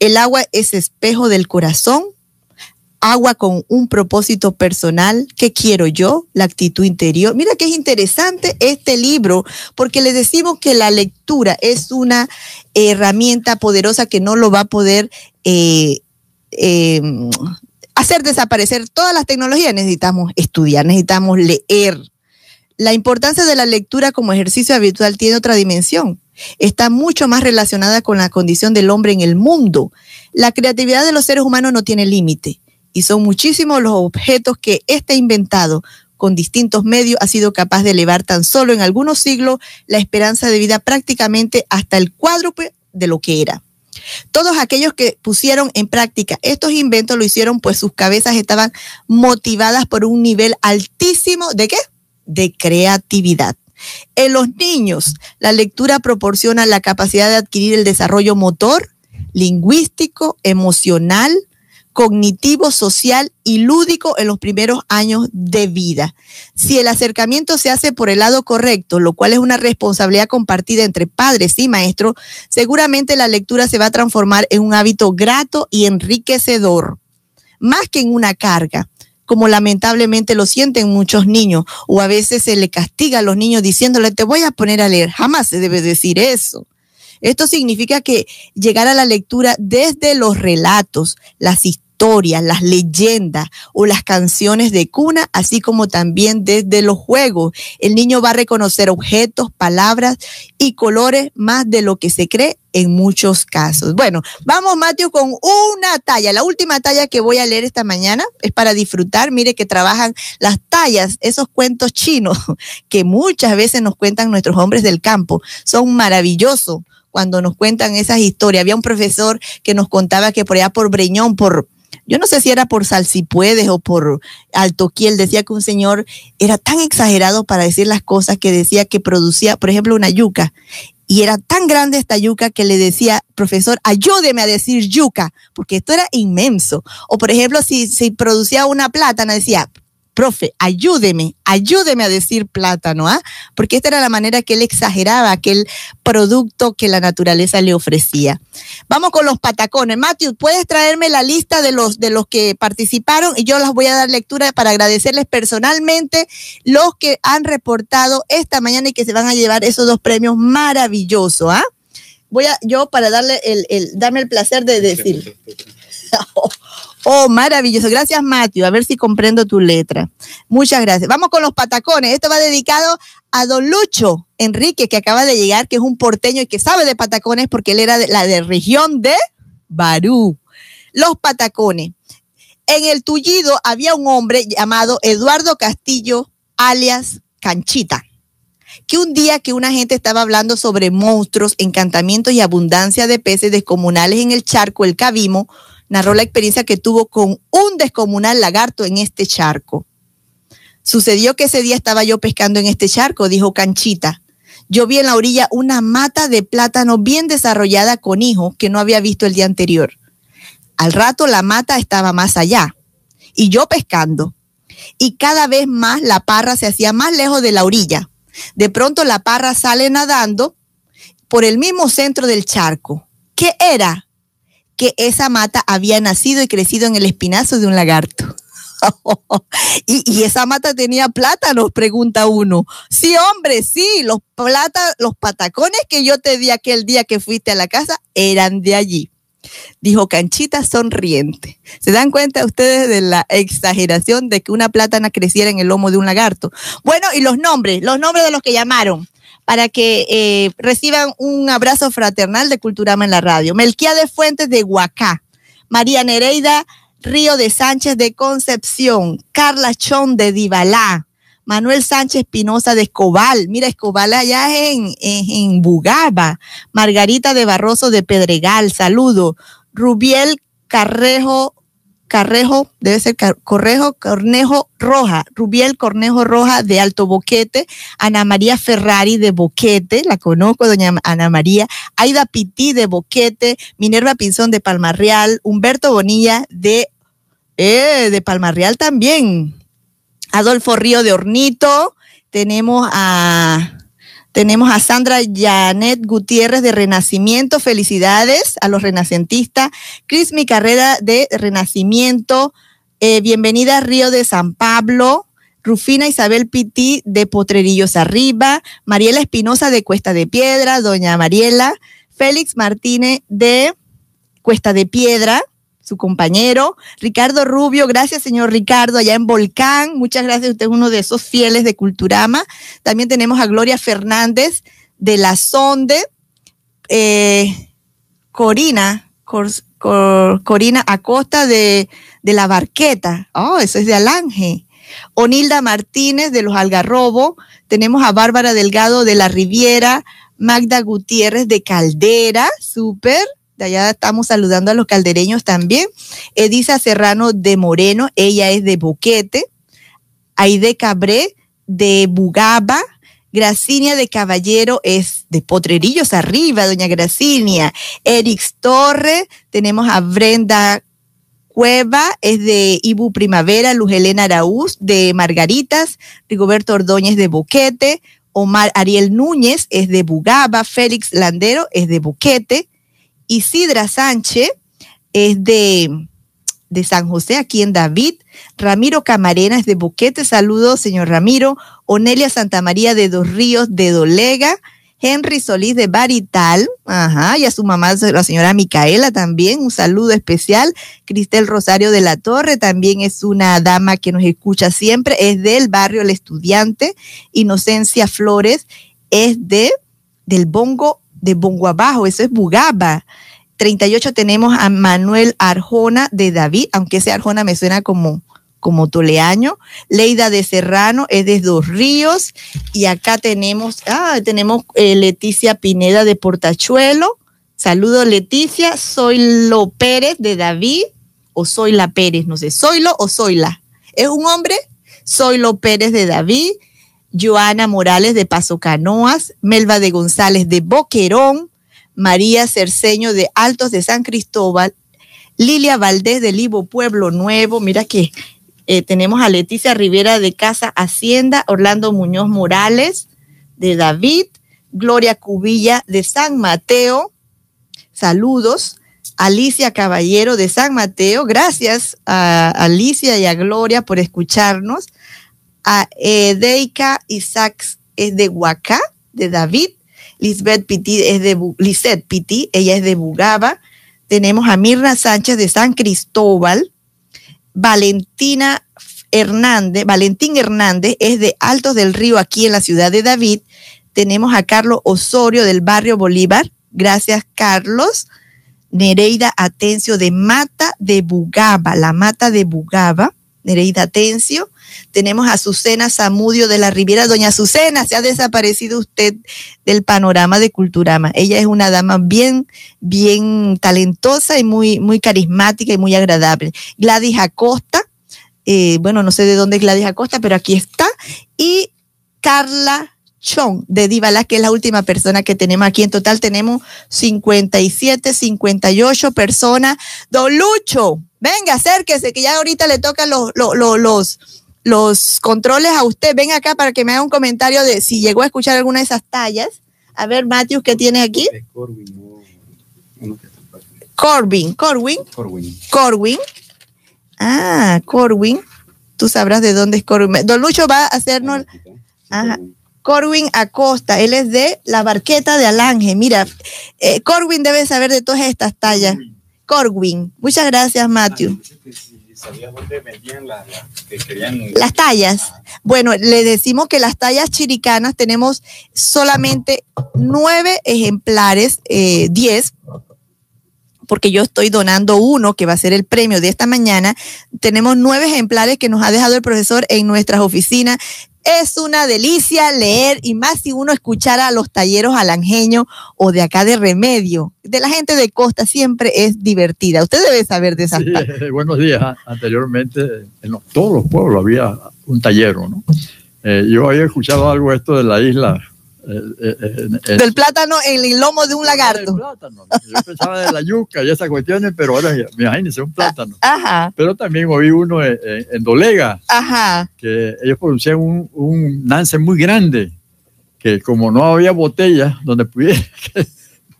El agua es espejo del corazón, agua con un propósito personal, ¿qué quiero yo? La actitud interior. Mira que es interesante este libro, porque le decimos que la lectura es una herramienta poderosa que no lo va a poder eh, eh, hacer desaparecer todas las tecnologías, necesitamos estudiar, necesitamos leer. La importancia de la lectura como ejercicio habitual tiene otra dimensión. Está mucho más relacionada con la condición del hombre en el mundo. La creatividad de los seres humanos no tiene límite y son muchísimos los objetos que este inventado con distintos medios ha sido capaz de elevar tan solo en algunos siglos la esperanza de vida prácticamente hasta el cuádruple de lo que era. Todos aquellos que pusieron en práctica estos inventos lo hicieron pues sus cabezas estaban motivadas por un nivel altísimo de qué? De creatividad. En los niños, la lectura proporciona la capacidad de adquirir el desarrollo motor, lingüístico, emocional, cognitivo, social y lúdico en los primeros años de vida. Si el acercamiento se hace por el lado correcto, lo cual es una responsabilidad compartida entre padres y maestros, seguramente la lectura se va a transformar en un hábito grato y enriquecedor, más que en una carga como lamentablemente lo sienten muchos niños, o a veces se le castiga a los niños diciéndole, te voy a poner a leer. Jamás se debe decir eso. Esto significa que llegar a la lectura desde los relatos, las historias, historias, las leyendas o las canciones de cuna, así como también desde los juegos. El niño va a reconocer objetos, palabras y colores más de lo que se cree en muchos casos. Bueno, vamos, Mateo, con una talla. La última talla que voy a leer esta mañana es para disfrutar. Mire que trabajan las tallas, esos cuentos chinos que muchas veces nos cuentan nuestros hombres del campo. Son maravillosos cuando nos cuentan esas historias. Había un profesor que nos contaba que por allá por Breñón, por, yo no sé si era por Salsipuedes o por Altoquiel, decía que un señor era tan exagerado para decir las cosas que decía que producía, por ejemplo, una yuca. Y era tan grande esta yuca que le decía, profesor, ayúdeme a decir yuca, porque esto era inmenso. O por ejemplo, si, si producía una plátana, decía, profe, ayúdeme, ayúdeme a decir plátano, ¿ah? Porque esta era la manera que él exageraba aquel producto que la naturaleza le ofrecía. Vamos con los patacones. Matthew, ¿puedes traerme la lista de los, de los que participaron? Y yo las voy a dar lectura para agradecerles personalmente los que han reportado esta mañana y que se van a llevar esos dos premios maravillosos, ¿ah? Voy a, yo para darle el, el darme el placer de decir. Oh, maravilloso. Gracias, Matthew. A ver si comprendo tu letra. Muchas gracias. Vamos con los patacones. Esto va dedicado a Don Lucho Enrique, que acaba de llegar, que es un porteño y que sabe de patacones porque él era de la de región de Barú. Los patacones. En el Tullido había un hombre llamado Eduardo Castillo, alias Canchita que un día que una gente estaba hablando sobre monstruos, encantamientos y abundancia de peces descomunales en el charco El Cabimo, narró la experiencia que tuvo con un descomunal lagarto en este charco. Sucedió que ese día estaba yo pescando en este charco, dijo Canchita. Yo vi en la orilla una mata de plátano bien desarrollada con hijos que no había visto el día anterior. Al rato la mata estaba más allá y yo pescando. Y cada vez más la parra se hacía más lejos de la orilla. De pronto la parra sale nadando por el mismo centro del charco. ¿Qué era? Que esa mata había nacido y crecido en el espinazo de un lagarto. y, esa mata tenía plátanos, pregunta uno. Sí, hombre, sí, los plata, los patacones que yo te di aquel día que fuiste a la casa eran de allí. Dijo Canchita sonriente. ¿Se dan cuenta ustedes de la exageración de que una plátana creciera en el lomo de un lagarto? Bueno, y los nombres, los nombres de los que llamaron para que eh, reciban un abrazo fraternal de Culturama en la radio. de Fuentes de Huacá, María Nereida Río de Sánchez de Concepción, Carla Chón de Divalá, Manuel Sánchez Pinoza de Escobal, mira, Escobal allá en, en, en Bugaba, Margarita de Barroso de Pedregal, saludo, Rubiel Carrejo Carrejo, debe ser Correjo, Cornejo Roja, Rubiel Cornejo Roja de Alto Boquete, Ana María Ferrari de Boquete, la conozco, doña Ana María, Aida Pití de Boquete, Minerva Pinzón de Palmarreal, Humberto Bonilla de, eh, de Palmarreal también, Adolfo Río de Hornito, tenemos a tenemos a Sandra Janet Gutiérrez de Renacimiento. Felicidades a los renacentistas. Cris Mi Carrera de Renacimiento. Eh, bienvenida a Río de San Pablo. Rufina Isabel Pití de Potrerillos Arriba. Mariela Espinosa de Cuesta de Piedra. Doña Mariela. Félix Martínez de Cuesta de Piedra. Su compañero. Ricardo Rubio, gracias señor Ricardo, allá en Volcán. Muchas gracias, usted es uno de esos fieles de Culturama. También tenemos a Gloria Fernández de La Sonde. Eh, Corina, Corina Acosta de, de, La Barqueta. Oh, eso es de Alange. Onilda Martínez de Los Algarrobo. Tenemos a Bárbara Delgado de La Riviera. Magda Gutiérrez de Caldera, súper. De allá estamos saludando a los caldereños también. Edisa Serrano de Moreno, ella es de Boquete. Aide Cabré de Bugaba. Gracinia de Caballero es de Potrerillos arriba, doña Gracinia. Erix Torre, tenemos a Brenda Cueva, es de Ibu Primavera, Luz Helena Araúz de Margaritas, Rigoberto Ordóñez de Boquete, Omar Ariel Núñez es de Bugaba, Félix Landero es de Boquete, Isidra Sánchez es de, de San José, aquí en David, Ramiro Camarena es de Boquete, saludos señor Ramiro, Onelia Santamaría de Dos Ríos de Dolega, Henry Solís de Barital, ajá, y a su mamá, la señora Micaela también, un saludo especial. Cristel Rosario de la Torre también es una dama que nos escucha siempre, es del barrio El Estudiante. Inocencia Flores es de del Bongo, de Bongo Abajo, eso es Bugaba. 38 tenemos a Manuel Arjona de David, aunque ese Arjona me suena como como Toleaño. Leida de Serrano es de Dos Ríos. Y acá tenemos, ah, tenemos eh, Leticia Pineda de Portachuelo. Saludos Leticia. Soy Lo Pérez de David. O soy la Pérez, no sé. Soylo o Soyla. ¿Es un hombre? Soy Lo Pérez de David. Joana Morales de Paso Canoas. Melba de González de Boquerón. María Cerceño de Altos de San Cristóbal. Lilia Valdés de Libo Pueblo Nuevo. Mira que eh, tenemos a Leticia Rivera de Casa Hacienda, Orlando Muñoz Morales de David, Gloria Cubilla de San Mateo. Saludos. Alicia Caballero de San Mateo. Gracias a Alicia y a Gloria por escucharnos. A Edeika Isaacs es de Huacá, de David. Lisbeth Piti es de Lisette Piti, ella es de Bugaba. Tenemos a Mirna Sánchez de San Cristóbal. Valentina Hernández, Valentín Hernández es de Altos del Río, aquí en la ciudad de David. Tenemos a Carlos Osorio del barrio Bolívar. Gracias, Carlos. Nereida Atencio de Mata de Bugaba, la Mata de Bugaba. Nereida Atencio. Tenemos a Azucena Zamudio de la Riviera. Doña Azucena, se ha desaparecido usted del panorama de Culturama. Ella es una dama bien, bien talentosa y muy, muy carismática y muy agradable. Gladys Acosta, eh, bueno, no sé de dónde es Gladys Acosta, pero aquí está. Y Carla Chong de Divala, que es la última persona que tenemos aquí. En total tenemos 57, 58 personas. Don Lucho, venga, acérquese, que ya ahorita le tocan los controles a usted. Ven acá para que me haga un comentario de si llegó a escuchar alguna de esas tallas. A ver, Matthew, ¿qué tiene aquí? Corbin, Corwin. Corwin. Corwin. Ah, Corwin. Tú sabrás de dónde es Corwin. Don Lucho va a hacernos. Ajá. Corwin Acosta, él es de la barqueta de Alange. Mira, eh, Corwin debe saber de todas estas tallas. Corwin. Muchas gracias, Matthew. Las tallas. Bueno, le decimos que las tallas chiricanas tenemos solamente nueve ejemplares, eh, diez, porque yo estoy donando uno que va a ser el premio de esta mañana. Tenemos nueve ejemplares que nos ha dejado el profesor en nuestras oficinas. Es una delicia leer y más si uno escuchara a los talleros alangeños o de acá de Remedio. De la gente de Costa siempre es divertida. Usted debe saber de esas sí, Buenos días. Anteriormente en todos los pueblos había un tallero, ¿no? Eh, yo había escuchado algo esto de la isla del plátano en el lomo de un lagarto. Yo pensaba de la yuca y esas cuestiones, pero ahora imagínense un plátano. Ajá. Pero también oí uno en, Dolega, Ajá. que ellos producían un, un nance muy grande, que como no había botellas donde pudiera,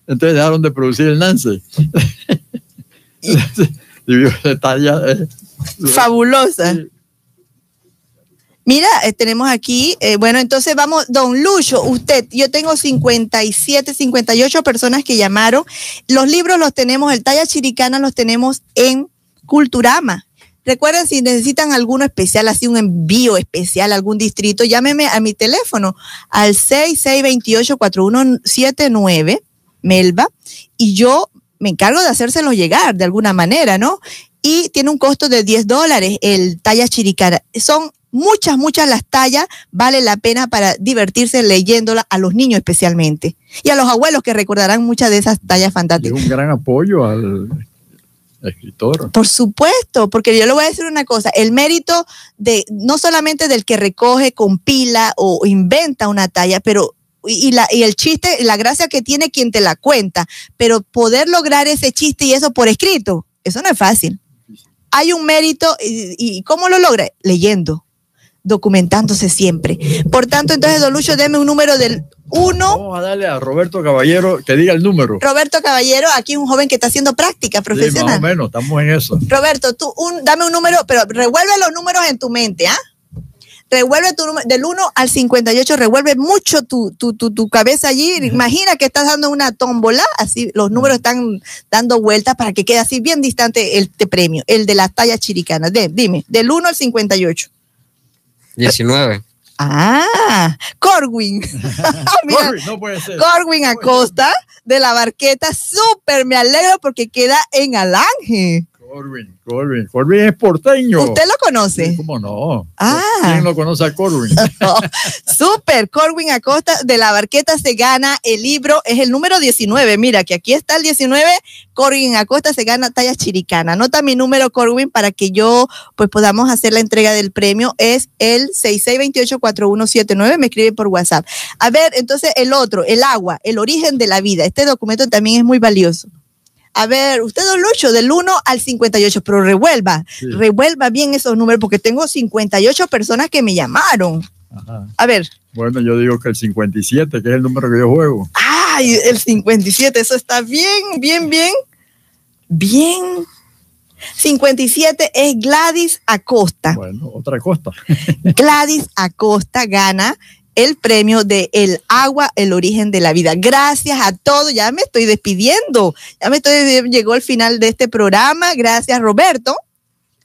entonces dejaron de producir el nance. Fabulosa. Mira, eh, tenemos aquí, eh, bueno, entonces vamos, don Lucho, usted, yo tengo 57, 58 personas que llamaron. Los libros los tenemos, el talla chiricana los tenemos en Culturama. Recuerden, si necesitan alguno especial, así un envío especial a algún distrito, llámeme a mi teléfono al 6628-4179, Melba, y yo me encargo de hacérselo llegar de alguna manera, ¿no? Y tiene un costo de 10 dólares el talla chiricana. Son muchas, muchas las tallas, vale la pena para divertirse leyéndola a los niños especialmente. Y a los abuelos que recordarán muchas de esas tallas fantásticas. un gran apoyo al escritor. Por supuesto, porque yo le voy a decir una cosa, el mérito de no solamente del que recoge, compila o inventa una talla, pero y, y la, y el chiste, la gracia que tiene quien te la cuenta, pero poder lograr ese chiste y eso por escrito, eso no es fácil. Hay un mérito y, y ¿cómo lo logra? Leyendo, documentándose siempre. Por tanto, entonces, Don Lucho, deme un número del 1. Vamos a darle a Roberto Caballero que diga el número. Roberto Caballero, aquí un joven que está haciendo práctica Sí, más profesional. o menos, estamos en eso. Roberto, tú un, dame un número, pero revuelve los números en tu mente, ¿ah? Revuelve tu número, del 1 al 58, revuelve mucho tu, tu, tu, tu cabeza allí. Imagina que estás dando una tómbola, así los números están dando vueltas para que quede así bien distante el te premio, el de las tallas chiricanas. De- dime, del 1 al 58. 19. Ah, Corwin. Mira, Corre, no puede ser. Corwin Acosta de la Barqueta, súper me alegro porque queda en Alange. Corwin, Corwin. Corwin es porteño. ¿Usted lo conoce? Sí, ¿Cómo no? Ah. ¿Quién no conoce a Corwin? Super, Corwin Acosta de la Barqueta se gana el libro, es el número 19. Mira, que aquí está el 19. Corwin Acosta se gana talla chiricana. Anota mi número, Corwin, para que yo pues podamos hacer la entrega del premio. Es el 66284179. Me escribe por WhatsApp. A ver, entonces el otro, el agua, el origen de la vida. Este documento también es muy valioso. A ver, usted, don Lucho, del 1 al 58, pero revuelva, Sí. revuelva bien esos números porque tengo 58 personas que me llamaron. Ajá. A ver, Bueno, yo digo que el 57, que es el número que yo juego. ay, el 57, eso está bien, bien, bien, bien. 57 es Gladys Acosta. Bueno, otra costa. Gladys Acosta gana el premio de El agua, el origen de la vida. Gracias a todos. Ya me estoy despidiendo. Ya me estoy, llegó el final de este programa. Gracias, Roberto.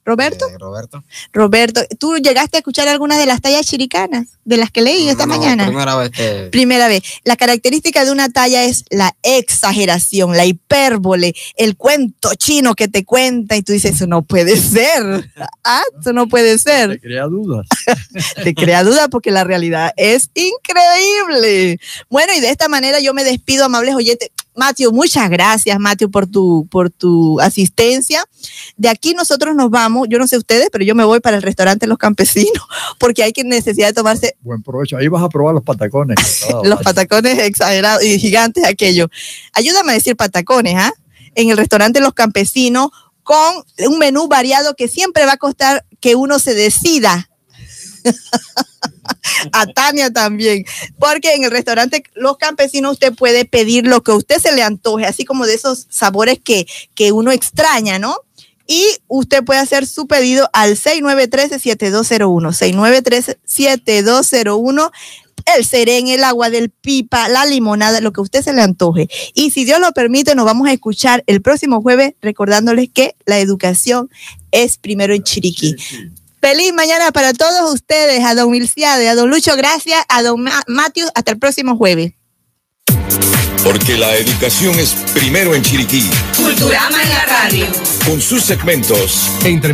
Roberto, Eh, Roberto. Roberto, ¿tú llegaste a escuchar algunas de las tallas chiricanas de las que leí esta No, mañana? Primera vez que. Primera vez. La característica de una talla es la exageración, la hipérbole, el cuento chino que te cuenta y tú dices, eso no puede ser. Ah, eso no puede Te ser. crea dudas. Te crea duda porque la realidad es increíble. Bueno, y de esta manera yo me despido, amables oyentes. Matthew, muchas gracias, Matthew, por tu, por tu asistencia. De aquí nosotros nos vamos, yo no sé ustedes, pero yo me voy para el restaurante Los Campesinos, porque hay que necesidad de tomarse Buen provecho. Ahí vas a probar los patacones. Ah, los patacones exagerados y gigantes aquello. Ayúdame a decir patacones, ¿ah? En el restaurante Los Campesinos con un menú variado que siempre va a costar que uno se decida. a Tania también, porque en el restaurante Los Campesinos usted puede pedir lo que a usted se le antoje, así como de esos sabores que, que uno extraña, ¿no? Y usted puede hacer su pedido al 6913-7201, 6913-7201 el serén, el agua del pipa, la limonada, lo que a usted se le antoje. Y si Dios lo permite, nos vamos a escuchar el próximo jueves recordándoles que la educación es primero en Chiriquí. Feliz mañana para todos ustedes, a don Milciade, a don Lucho, gracias, a don Ma Matthew, hasta el próximo jueves. Porque la educación es primero en Chiriquí, Culturama en la radio. con sus segmentos. Entre